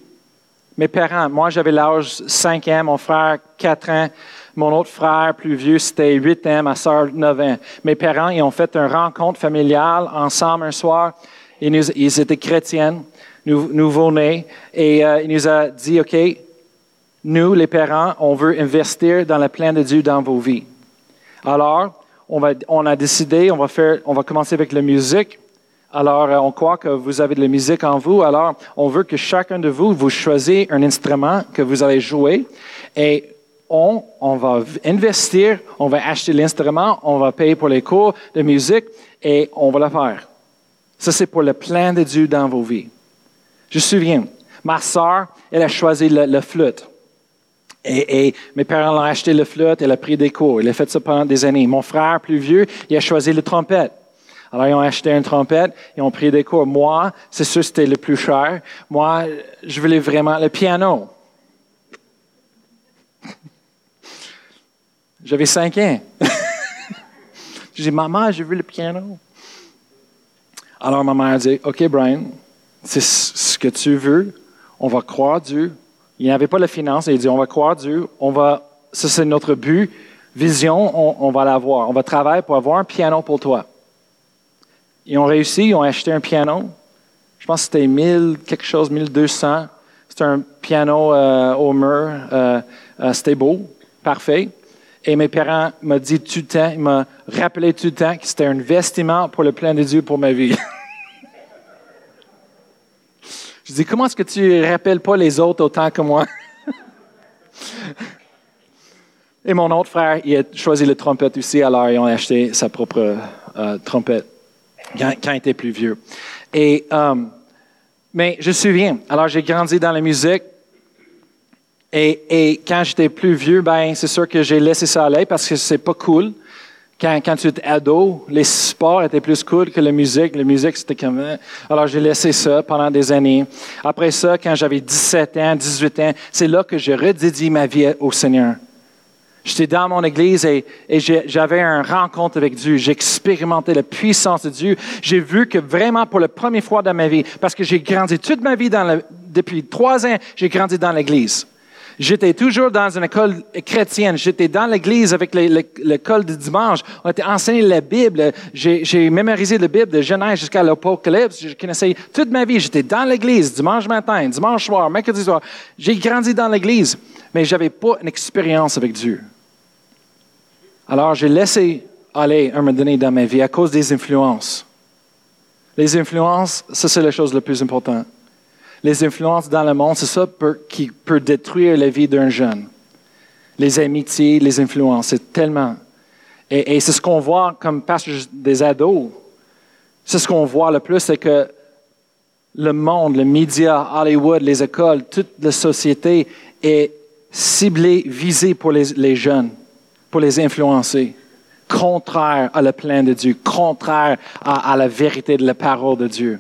mes parents, moi j'avais l'âge 5 ans, mon frère 4 ans, mon autre frère plus vieux c'était 8 ans, ma soeur 9 ans. Mes parents, ils ont fait une rencontre familiale ensemble un soir. Ils, nous, ils étaient chrétiens, nous, nouveau-nés, et euh, il nous a dit, OK, nous les parents, on veut investir dans le plan de Dieu dans vos vies. Alors, on, a décidé, on va, faire, on va commencer avec la musique. Alors, euh, on croit que vous avez de la musique en vous. Alors, on veut que chacun de vous, vous choisissiez un instrument que vous allez jouer et on, on va investir, on va acheter l'instrument, on va payer pour les cours de musique et on va le faire. Ça, c'est pour le plan de Dieu dans vos vies. Je me souviens, ma soeur, elle a choisi le, flûte. Et, mes parents l'ont acheté le flûte, elle a pris des cours. Elle a fait ça pendant des années. Mon frère plus vieux, il a choisi le trompette. Alors, ils ont acheté une trompette, ils ont pris des cours. Moi, c'est sûr c'était le plus cher. Moi, je voulais vraiment le piano. J'avais cinq ans. J'ai dit, maman, je veux le piano. Alors, ma mère a dit, OK, Brian, c'est ce que tu veux. On va croire Dieu. Il n'y avait pas la finance. Il dit, on va croire Dieu. On va, ça, c'est notre but. Vision, on, on va l'avoir. On va travailler pour avoir un piano pour toi. Ils ont réussi, ils ont acheté un piano. Je pense que c'était 1000, quelque chose, 1200. C'était un piano euh, au mur. Euh, euh, c'était beau, parfait. Et mes parents m'ont dit tout le temps, ils m'ont rappelé tout le temps que c'était un vestiment pour le plan de Dieu pour ma vie. Je dis, comment est-ce que tu ne rappelles pas les autres autant que moi? Et mon autre frère, il a choisi le trompette aussi, alors ils ont acheté sa propre trompette quand, il était plus vieux. Et, euh, mais je me souviens, alors j'ai grandi dans la musique. Et, quand j'étais plus vieux, ben c'est sûr que j'ai laissé ça aller parce que c'est pas cool. Quand, tu étais ado, les sports étaient plus cool que la musique. La musique, c'était comme... Hein. Alors, j'ai laissé ça pendant des années. Après ça, quand j'avais 17 ans, 18 ans, c'est là que j'ai redédié ma vie au Seigneur. J'étais dans mon église et, j'avais une rencontre avec Dieu. J'ai expérimenté la puissance de Dieu. J'ai vu que vraiment pour la première fois dans ma vie, parce que j'ai grandi toute ma vie depuis trois ans, j'ai grandi dans l'église. J'étais toujours dans une école chrétienne. J'étais dans l'église avec l'école du dimanche. On était enseigné la Bible. J'ai mémorisé la Bible de Genèse jusqu'à l'Apocalypse. Je connaissais toute ma vie. J'étais dans l'église dimanche matin, dimanche soir, mercredi soir. J'ai grandi dans l'église, mais j'avais pas une expérience avec Dieu. Alors, j'ai laissé aller un moment donné dans ma vie à cause des influences. Les influences, ça, c'est la chose la plus importante. Les influences dans le monde, c'est ça qui peut détruire la vie d'un jeune. Les amitiés, les influences, c'est tellement. Et, c'est ce qu'on voit comme pasteur des ados. C'est ce qu'on voit le plus, c'est que le monde, le média, Hollywood, les écoles, toute la société est ciblée, visée pour les jeunes pour les influencer. contraire à le plan de Dieu, contraire à, la vérité de la parole de Dieu.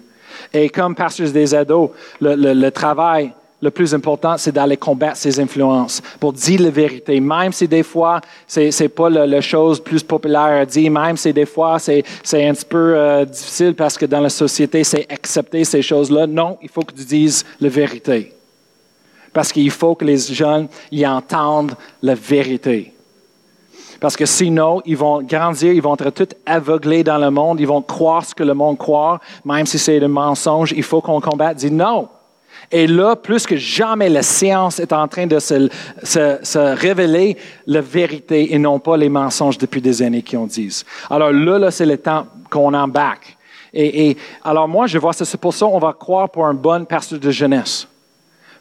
Et comme pasteur des ados, le travail le plus important, c'est d'aller combattre ces influences pour dire la vérité. Même si des fois, c'est n'est pas la, chose plus populaire à dire, même si des fois, c'est un petit peu euh, difficile parce que dans la société, c'est accepter ces choses-là. Non, il faut que tu dises la vérité. Parce qu'il faut que les jeunes y entendent la vérité. Parce que sinon, ils vont grandir, ils vont être tout aveuglés dans le monde, ils vont croire ce que le monde croit, même si c'est un mensonge. Il faut qu'on combatte. Dis non. Et là, plus que jamais, la science est en train de se, révéler la vérité et non pas les mensonges depuis des années qui ont dit. Alors là, là c'est le temps qu'on embarque. Et, et, alors moi, je vois ça, c'est pour ça qu'on va croire pour un bon pasteur de jeunesse.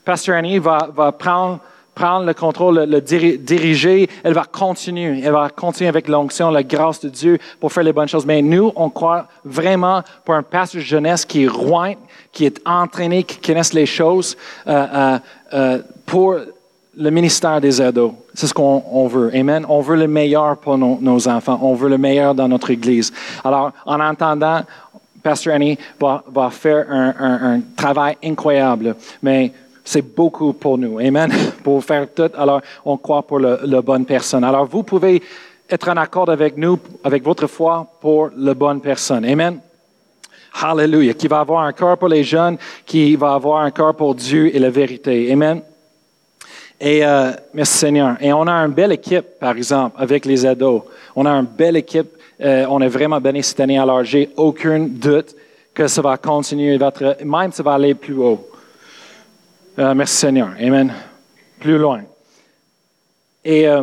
Pasteur Annie va, va prendre prendre le contrôle, le, diriger. Elle va continuer. Elle va continuer avec l'onction, la grâce de Dieu pour faire les bonnes choses. Mais nous, on croit vraiment pour un pasteur jeunesse qui est roi, qui est entraîné, qui connaisse les choses euh, euh, euh, pour le ministère des ados. C'est ce qu'on veut. Amen. On veut le meilleur pour nos, enfants. On veut le meilleur dans notre Église. Alors, en entendant, Pasteur Annie va, faire un, un travail incroyable. Mais c'est beaucoup pour nous. Amen. Pour faire tout, alors on croit pour la bonne personne. Alors vous pouvez être en accord avec nous, avec votre foi pour la bonne personne. Amen. Hallelujah. Qui va avoir un cœur pour les jeunes, qui va avoir un cœur pour Dieu et la vérité. Amen. Et euh, merci Seigneur. Et on a une belle équipe, par exemple, avec les ados. On a une belle équipe. Euh, on est vraiment béni cette année. Alors, j'ai aucun doute que ça va continuer, même ça va aller plus haut. Euh, merci Seigneur. Amen. Plus loin. Et euh,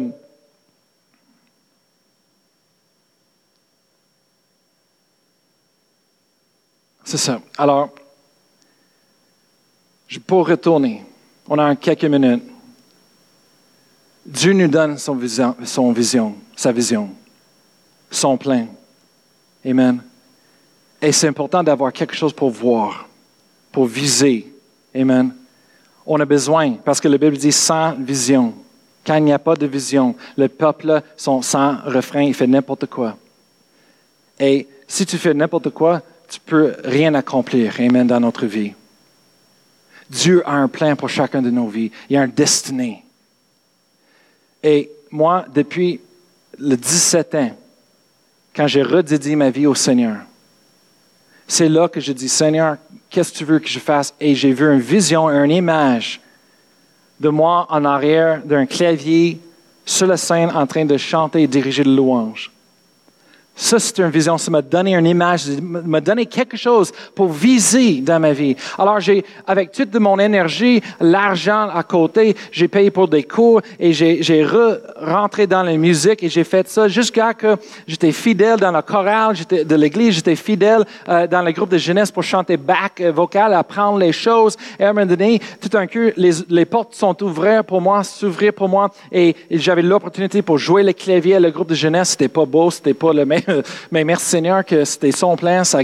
c'est ça. Alors, je peux retourner. On a quelques minutes. Dieu nous donne son vision, son vision, sa vision, son plein. Amen. Et c'est important d'avoir quelque chose pour voir, pour viser. Amen on a besoin, parce que la Bible dit sans vision. Quand il n'y a pas de vision, le peuple sont sans refrain, il fait n'importe quoi. Et si tu fais n'importe quoi, tu peux rien accomplir, amen, dans notre vie. Dieu a un plan pour chacun de nos vies. Il y a un destiné. Et moi, depuis le 17 ans, quand j'ai redédié ma vie au Seigneur, c'est là que je dis, Seigneur, qu'est-ce que tu veux que je fasse? Et j'ai vu une vision, une image de moi en arrière d'un clavier sur la scène en train de chanter et diriger le louange. Ça, c'est une vision. Ça m'a donné une image, m'a donné quelque chose pour viser dans ma vie. Alors, j'ai, avec toute mon énergie, l'argent à côté, j'ai payé pour des cours et j'ai, rentré dans la musique et j'ai fait ça jusqu'à que j'étais fidèle dans la chorale de l'église, j'étais fidèle euh, dans le groupe de jeunesse pour chanter back euh, vocal, apprendre les choses. Et à un moment donné, tout d'un coup, les, les portes sont ouvertes pour moi, s'ouvrir pour moi et, j'avais l'opportunité pour jouer le clavier le groupe de jeunesse. C'était pas beau, c'était pas le même mais merci Seigneur que c'était son plan, sa,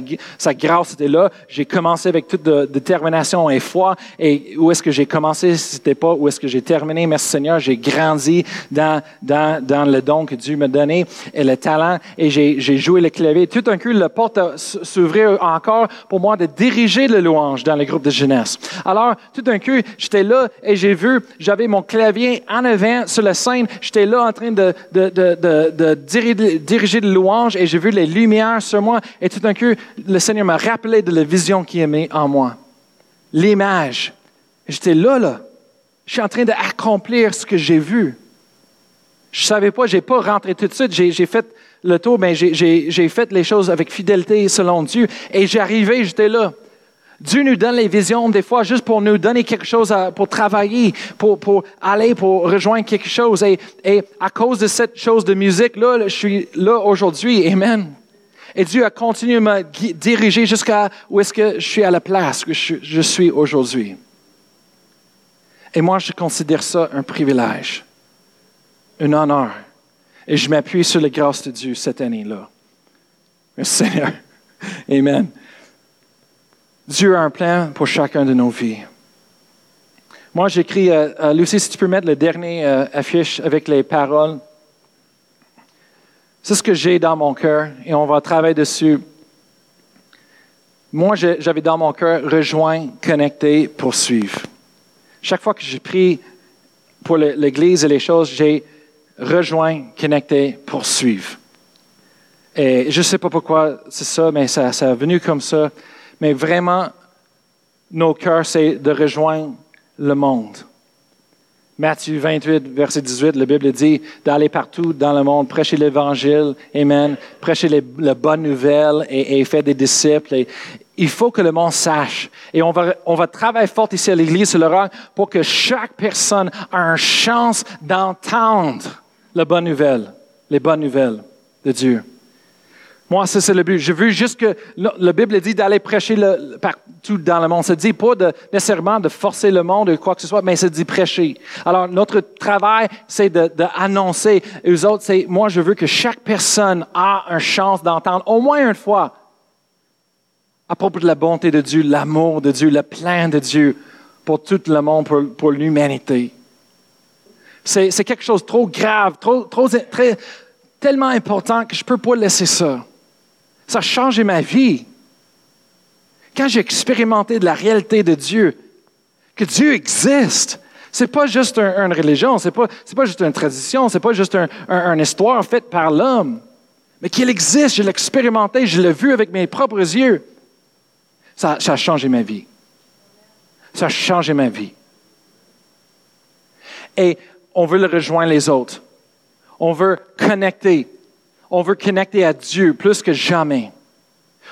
grâce était là. J'ai commencé avec toute détermination et foi. Et où est-ce que j'ai commencé, c'était pas où est-ce que j'ai terminé? Merci Seigneur, j'ai grandi dans, dans, dans le don que Dieu m'a donné et le talent. Et j'ai, joué le clavier. Tout d'un coup, la porte s'ouvrait encore pour moi de diriger le louange dans le groupe de jeunesse. Alors, tout d'un coup, j'étais là et j'ai vu, j'avais mon clavier en avant sur la scène. J'étais là en train de, de, de, de diriger le louange et j'ai vu les lumières sur moi. Et tout d'un coup, le Seigneur m'a rappelé de la vision qu'il aimait en moi. L'image. J'étais là, là. Je suis en train d'accomplir ce que j'ai vu. Je ne savais pas, je n'ai pas rentré tout de suite. J'ai fait le tour, mais j'ai fait les choses avec fidélité selon Dieu. Et j'arrivais, j'étais là. Dieu nous donne les visions des fois juste pour nous donner quelque chose pour travailler, pour, pour, aller, pour rejoindre quelque chose. Et, et, à cause de cette chose de musique-là, je suis là aujourd'hui. Amen. Et Dieu a continué à me diriger jusqu'à où est-ce que je suis à la place que je, suis aujourd'hui. Et moi, je considère ça un privilège, un honneur. Et je m'appuie sur la grâce de Dieu cette année-là. Seigneur. Amen. Dieu a un plan pour chacun de nos vies. Moi, j'écris, euh, euh, Lucie, si tu peux mettre le dernier euh, affiche avec les paroles. C'est ce que j'ai dans mon cœur et on va travailler dessus. Moi, j'avais dans mon cœur rejoindre, connecter, poursuivre. Chaque fois que j'ai pris pour l'Église et les choses, j'ai rejoint, connecté, poursuivre. Et je ne sais pas pourquoi c'est ça, mais ça, ça est venu comme ça. Mais vraiment, nos cœurs, c'est de rejoindre le monde. Matthieu 28, verset 18, la Bible dit d'aller partout dans le monde, prêcher l'Évangile, Amen, prêcher les, la bonne nouvelle et, faire des disciples. il faut que le monde sache. Et on va, on va travailler fort ici à l'Église sur le pour que chaque personne ait une chance d'entendre la bonne nouvelle, les bonnes nouvelles de Dieu. Moi, ça, c'est le but. Je veux juste que la Bible dit d'aller prêcher partout dans le monde. Ça ne dit pas nécessairement de forcer le monde ou quoi que ce soit, mais ça dit prêcher. Alors, notre travail, c'est d'annoncer. De, aux autres, c'est, moi, je veux que chaque personne a une chance d'entendre au moins une fois à propos de la bonté de Dieu, l'amour de Dieu, le plein de Dieu pour tout le monde, pour, pour l'humanité. C'est, c'est quelque chose de trop grave, trop, trop, très, tellement important que je ne peux pas laisser ça. Ça a changé ma vie. Quand j'ai expérimenté de la réalité de Dieu, que Dieu existe, ce n'est pas juste une religion, ce n'est pas, pas, juste une tradition, ce n'est pas juste une histoire faite par l'homme, mais qu'il existe, je l'ai expérimenté, je l'ai vu avec mes propres yeux. Ça a changé ma vie. Ça a changé ma vie. Et on veut le rejoindre les autres. On veut connecter on veut connecter à Dieu plus que jamais.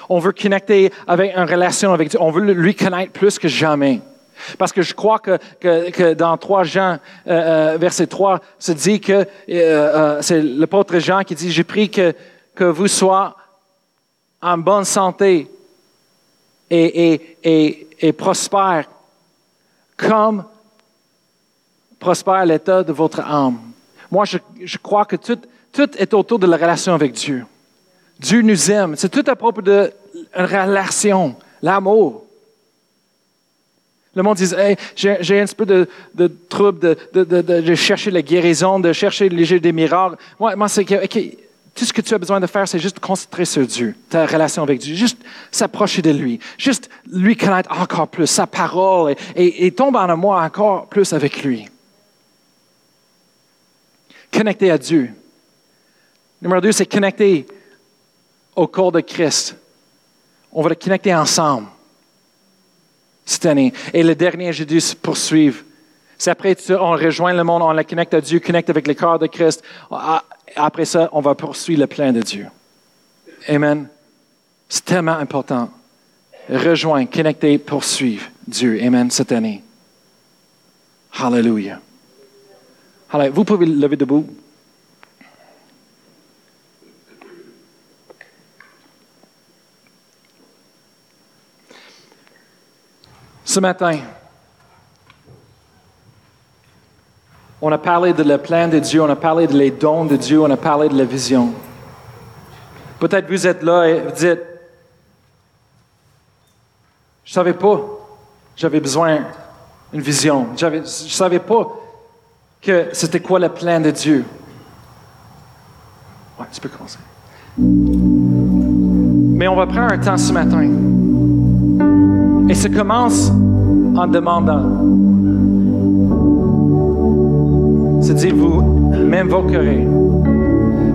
On veut connecter avec une relation avec Dieu. On veut lui connaître plus que jamais. Parce que je crois que, que, dans 3 Jean, euh, euh, verset 3, se dit que euh, euh, c'est l'apôtre Jean qui dit, j'ai pris que, que vous soyez en bonne santé et, et, et, et prospère, comme prospère l'état de votre âme. Moi, je, je crois que tout, tout est autour de la relation avec Dieu. Dieu nous aime. C'est tout à propos de la relation, l'amour. Le monde dit, j'ai un petit peu de, trouble de, chercher la guérison, de chercher léger des miracles. Moi, moi c'est que tout ce que tu as besoin de faire, c'est juste concentrer sur Dieu, ta relation avec Dieu, juste s'approcher de lui, juste lui connaître encore plus, sa parole, et, et tomber en amour encore plus avec lui. Connecter à Dieu. Numéro deux, c'est connecter au corps de Christ. On va le connecter ensemble cette année. Et le dernier, j'ai dû poursuivre. C'est après, on rejoint le monde, on le connecte à Dieu, connecte avec le corps de Christ. Ah, après ça, on va poursuivre le plein de Dieu. Amen. C'est tellement important. Rejoindre, connecter, poursuivre Dieu. Amen, cette année. Hallelujah. Hallelujah. Vous pouvez lever debout. Ce matin, on a parlé de le plan de Dieu, on a parlé de les dons de Dieu, on a parlé de la vision. Peut-être vous êtes là et vous dites, je ne savais pas, j'avais besoin d'une vision. Je ne savais pas que c'était quoi le plan de Dieu. Ouais, tu peux commencer. Mais on va prendre un temps ce matin et ça commence en demandant. C'est dire, vous m'invoquerez.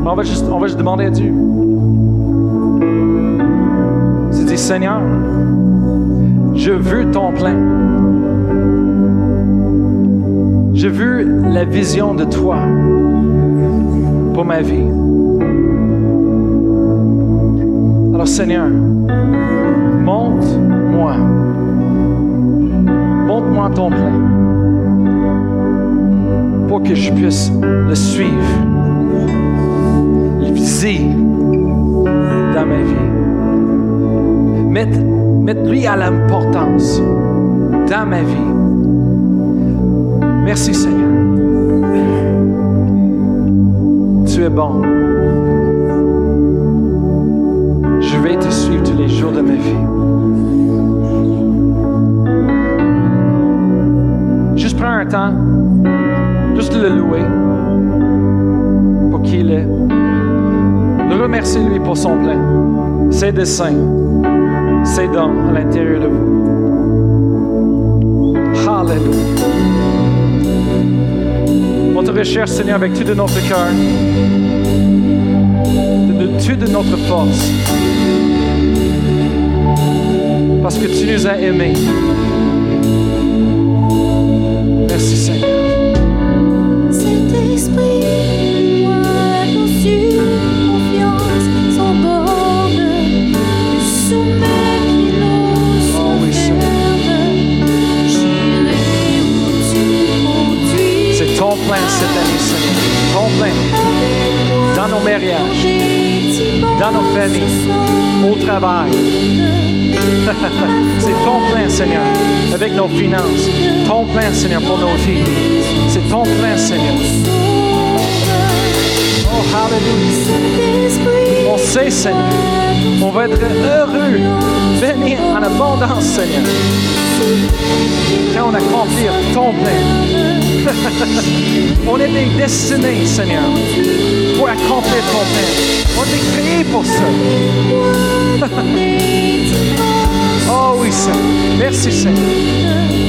On va, juste, on va juste demander à Dieu. C'est dire, Seigneur, je veux ton plein. Je veux la vision de toi pour ma vie. Alors Seigneur, montre-moi ton plan pour que je puisse le suivre, le viser dans ma vie. Mettre, mettre lui à l'importance dans ma vie. Merci Seigneur. Tu es bon. Je vais te suivre tous les jours de ma vie. Temps, juste le louer pour qui il est. Remerciez-lui pour son plein, ses desseins, ses dons à l'intérieur de vous. Alléluia. On te recherche, Seigneur, avec tout de notre cœur, de tout de notre force. Parce que tu nous as aimés. Conduis. C'est ton plein cette année, Seigneur. Ton plein. Dans nos mariages, dans nos familles, au travail. C'est ton plein, Seigneur, avec nos finances. Ton plein, Seigneur, pour nos vies. C'est ton plein, Seigneur. Oh, hallelujah. On sait, Seigneur, on va être heureux, béni en abondance, Seigneur, quand on accomplit ton plein. on est des destinés, Seigneur, pour accomplir ton plein. On est créés pour ça. Oh oui, Seigneur. Merci, Seigneur.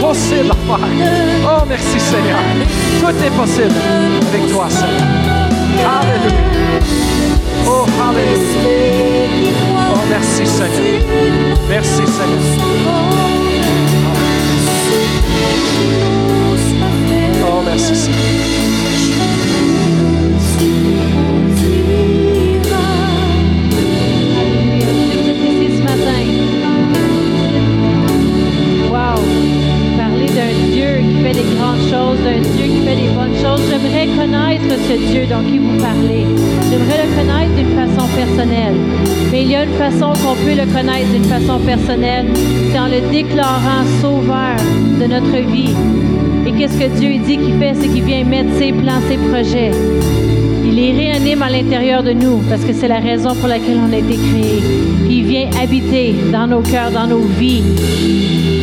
Possible à. Oh, merci Seigneur. Tout est possible avec toi, Seigneur. Alléluia. Oh, Alléluia. Oh, merci Seigneur. Merci Seigneur. Oh, merci Seigneur. Fait des grandes choses, d'un Dieu qui fait des bonnes choses. J'aimerais connaître ce Dieu dont qui vous parlez. J'aimerais le connaître d'une façon personnelle. Mais il y a une façon qu'on peut le connaître d'une façon personnelle, c'est en le déclarant sauveur de notre vie. Et qu'est-ce que Dieu dit qu'il fait? C'est qu'il vient mettre ses plans, ses projets. Il les réanime à l'intérieur de nous parce que c'est la raison pour laquelle on a été créé. Il vient habiter dans nos cœurs, dans nos vies.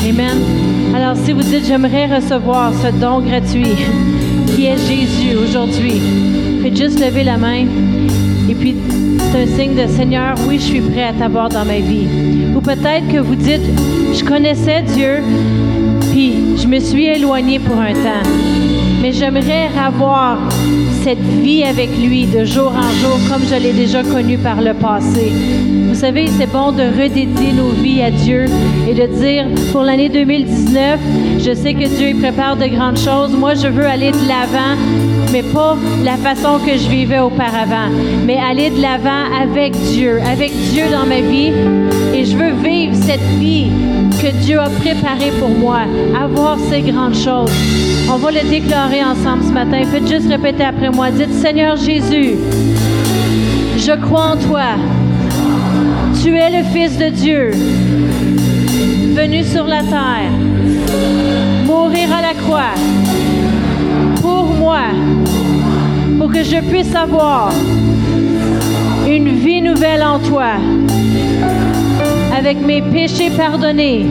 Amen. Alors si vous dites j'aimerais recevoir ce don gratuit qui est Jésus aujourd'hui, faites juste lever la main et puis c'est un signe de Seigneur, oui, je suis prêt à t'avoir dans ma vie. Ou peut-être que vous dites je connaissais Dieu, puis je me suis éloigné pour un temps. Mais j'aimerais avoir cette vie avec lui de jour en jour comme je l'ai déjà connu par le passé. Vous savez, c'est bon de redédier nos vies à Dieu et de dire pour l'année 2019, je sais que Dieu prépare de grandes choses. Moi, je veux aller de l'avant, mais pas la façon que je vivais auparavant, mais aller de l'avant avec Dieu, avec Dieu dans ma vie. Et je veux vivre cette vie que Dieu a préparée pour moi, avoir ces grandes choses. On va le déclarer ensemble ce matin. Faites juste répéter après moi. Dites, Seigneur Jésus, je crois en toi. Tu es le Fils de Dieu, venu sur la terre, mourir à la croix pour moi, pour que je puisse avoir une vie nouvelle en toi, avec mes péchés pardonnés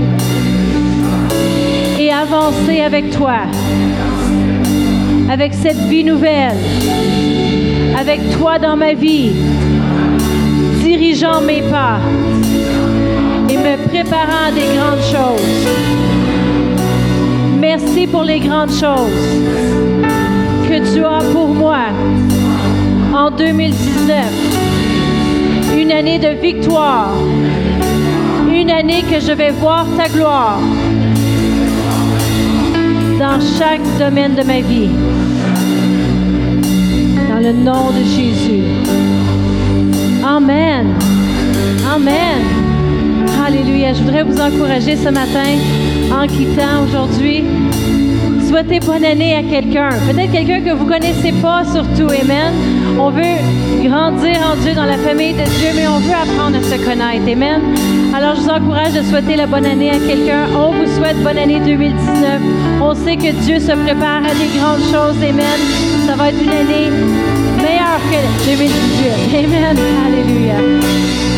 et avancer avec toi, avec cette vie nouvelle, avec toi dans ma vie, dirigeant mes pas et me préparant à des grandes choses. Merci pour les grandes choses que tu as pour moi en 2019. Une année de victoire. Une année que je vais voir ta gloire dans chaque domaine de ma vie. Dans le nom de Jésus. Amen. Amen. Alléluia. Je voudrais vous encourager ce matin en quittant aujourd'hui. Souhaitez bonne année à quelqu'un. Peut-être quelqu'un que vous ne connaissez pas surtout. Amen. On veut grandir en Dieu dans la famille de Dieu, mais on veut apprendre à se connaître. Amen. Alors je vous encourage de souhaiter la bonne année à quelqu'un. On vous souhaite bonne année 2019. On sait que Dieu se prépare à des grandes choses. Amen. Ça va être une année meilleure que 2018. Amen. Alléluia.